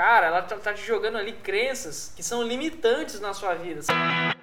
cara, ela tá, tá te jogando ali crenças que são limitantes na sua vida. Olá,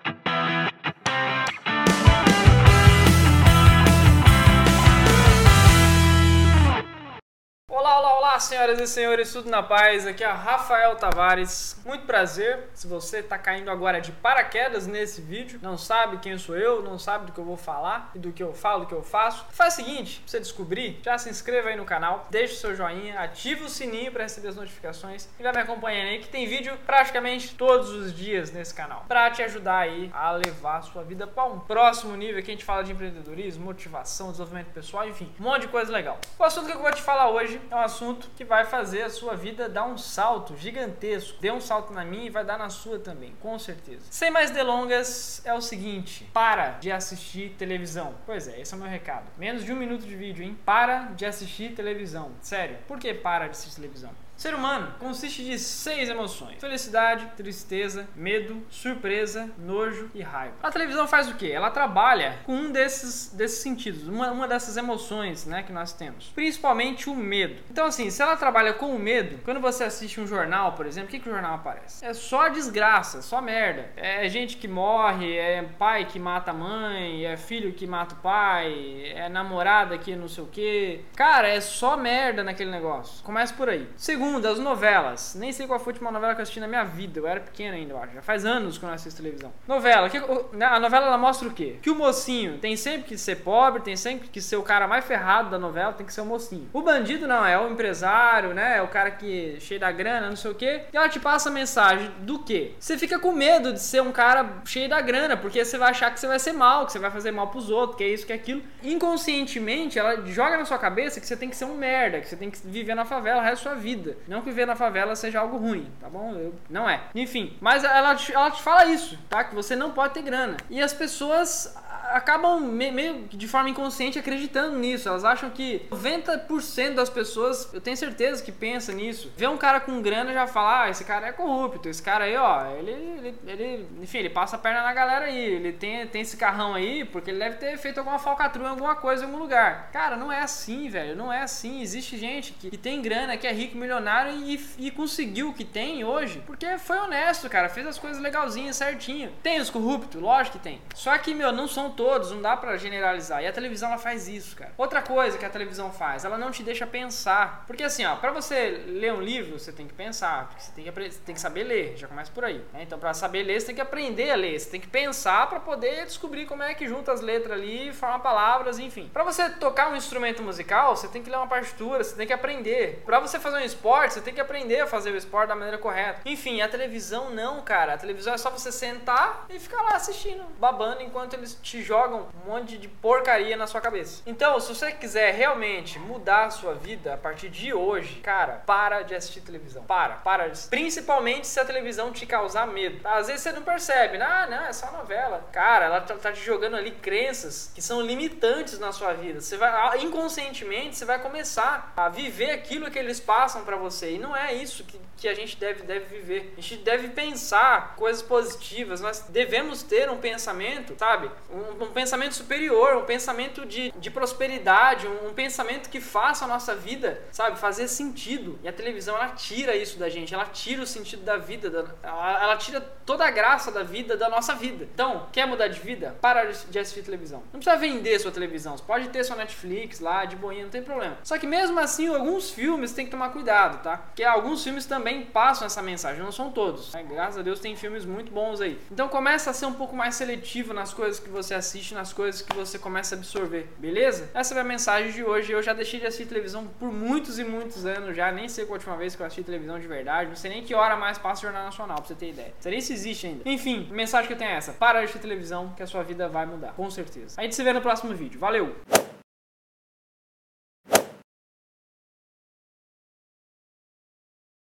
olá, senhoras e senhores, tudo na paz? Aqui é Rafael Tavares. Muito prazer. Se você está caindo agora de paraquedas nesse vídeo, não sabe quem sou eu, não sabe do que eu vou falar e do que eu falo, do que eu faço, faz o seguinte, pra você descobrir, já se inscreva aí no canal, deixe o seu joinha, ative o sininho para receber as notificações e vai me acompanhando aí que tem vídeo praticamente todos os dias nesse canal, para te ajudar aí a levar a sua vida para um próximo nível. Aqui a gente fala de empreendedorismo, motivação, desenvolvimento pessoal, enfim, um monte de coisa legal. O assunto que eu vou te falar hoje é um assunto que vai fazer a sua vida dar um salto gigantesco. Dê um salto na minha e vai dar na sua também, com certeza. Sem mais delongas, é o seguinte: para de assistir televisão. Pois é, esse é o meu recado. Menos de um minuto de vídeo, hein? Para de assistir televisão. Sério, por que para de assistir televisão? Ser humano consiste de seis emoções: felicidade, tristeza, medo, surpresa, nojo e raiva. A televisão faz o quê? Ela trabalha com um desses, desses sentidos, uma, uma dessas emoções né, que nós temos, principalmente o medo. Então, assim, se ela trabalha com o medo, quando você assiste um jornal, por exemplo, o que, que o jornal aparece? É só desgraça, só merda. É gente que morre, é pai que mata a mãe, é filho que mata o pai, é namorada que não sei o que. Cara, é só merda naquele negócio. Começa por aí. Segundo, Segunda, as novelas. Nem sei qual foi a última novela que eu assisti na minha vida. Eu era pequeno ainda, eu acho. Já faz anos que eu não assisto televisão. Novela. Né, a novela ela mostra o quê? Que o mocinho tem sempre que ser pobre, tem sempre que ser o cara mais ferrado da novela, tem que ser o mocinho. O bandido não, é o empresário, né? É o cara que cheio da grana, não sei o quê. E ela te passa a mensagem do quê? Você fica com medo de ser um cara cheio da grana, porque você vai achar que você vai ser mal, que você vai fazer mal pros outros, que é isso, que é aquilo. Inconscientemente, ela joga na sua cabeça que você tem que ser um merda, que você tem que viver na favela o resto da sua vida. Não que viver na favela seja algo ruim, tá bom? Eu, não é. Enfim, mas ela, ela te fala isso, tá? Que você não pode ter grana. E as pessoas acabam meio de forma inconsciente acreditando nisso. Elas acham que 90% das pessoas, eu tenho certeza que pensa nisso. Vê um cara com grana já fala, ah, esse cara é corrupto, esse cara aí, ó, ele, ele, ele, enfim, ele passa a perna na galera aí, ele tem, tem esse carrão aí porque ele deve ter feito alguma falcatrua em alguma coisa em algum lugar. Cara, não é assim, velho, não é assim. Existe gente que, que tem grana, que é rico, milionário e, e conseguiu o que tem hoje porque foi honesto, cara, fez as coisas legalzinhas, certinho. Tem os corruptos, lógico que tem. Só que, meu, não são todos, não dá para generalizar. E a televisão ela faz isso, cara. Outra coisa que a televisão faz, ela não te deixa pensar. Porque assim, ó, para você ler um livro, você tem que pensar, porque você tem que, você tem que saber ler, já começa por aí. Né? Então, para saber ler, você tem que aprender a ler, você tem que pensar para poder descobrir como é que junta as letras ali, forma palavras, enfim. Para você tocar um instrumento musical, você tem que ler uma partitura, você tem que aprender. Para você fazer um esporte, você tem que aprender a fazer o esporte da maneira correta. Enfim, a televisão não, cara. A televisão é só você sentar e ficar lá assistindo, babando enquanto eles te jogam um monte de porcaria na sua cabeça. Então, se você quiser realmente mudar a sua vida a partir de hoje, cara, para de assistir televisão. Para, para. Principalmente se a televisão te causar medo. Às vezes você não percebe, ah, não, é só novela. Cara, ela tá, tá te jogando ali crenças que são limitantes na sua vida. Você vai, ah, inconscientemente, você vai começar a viver aquilo que eles passam para você. E não é isso que, que a gente deve, deve viver. A gente deve pensar coisas positivas. Nós devemos ter um pensamento, sabe? Um, um pensamento superior, um pensamento de, de prosperidade, um, um, pensamento que faça a nossa vida, sabe, fazer sentido. E a televisão, ela tira isso da gente, ela tira o sentido da vida, da, ela, ela, tira toda a graça da vida, da nossa vida. Então, quer mudar de vida? Para de assistir televisão. Não precisa vender sua televisão, você pode ter sua Netflix lá, de boinha, não tem problema. Só que mesmo assim, alguns filmes tem que tomar cuidado, tá? Porque alguns filmes também passam essa mensagem, não são todos. Né? Graças a Deus tem filmes muito bons aí. Então começa a ser um pouco mais seletivo nas coisas que você assiste, nas coisas que você começa a absorver, beleza? Essa é a mensagem de hoje. Eu já deixei de assistir televisão por muitos e muitos anos já, nem sei qual a última vez que eu assisti televisão de verdade, não sei nem que hora mais passa o Jornal Nacional, pra você ter ideia. Não sei nem se existe ainda. Enfim, a mensagem que eu tenho é essa: para de assistir televisão que a sua vida vai mudar, com certeza. A gente se vê no próximo vídeo. Valeu!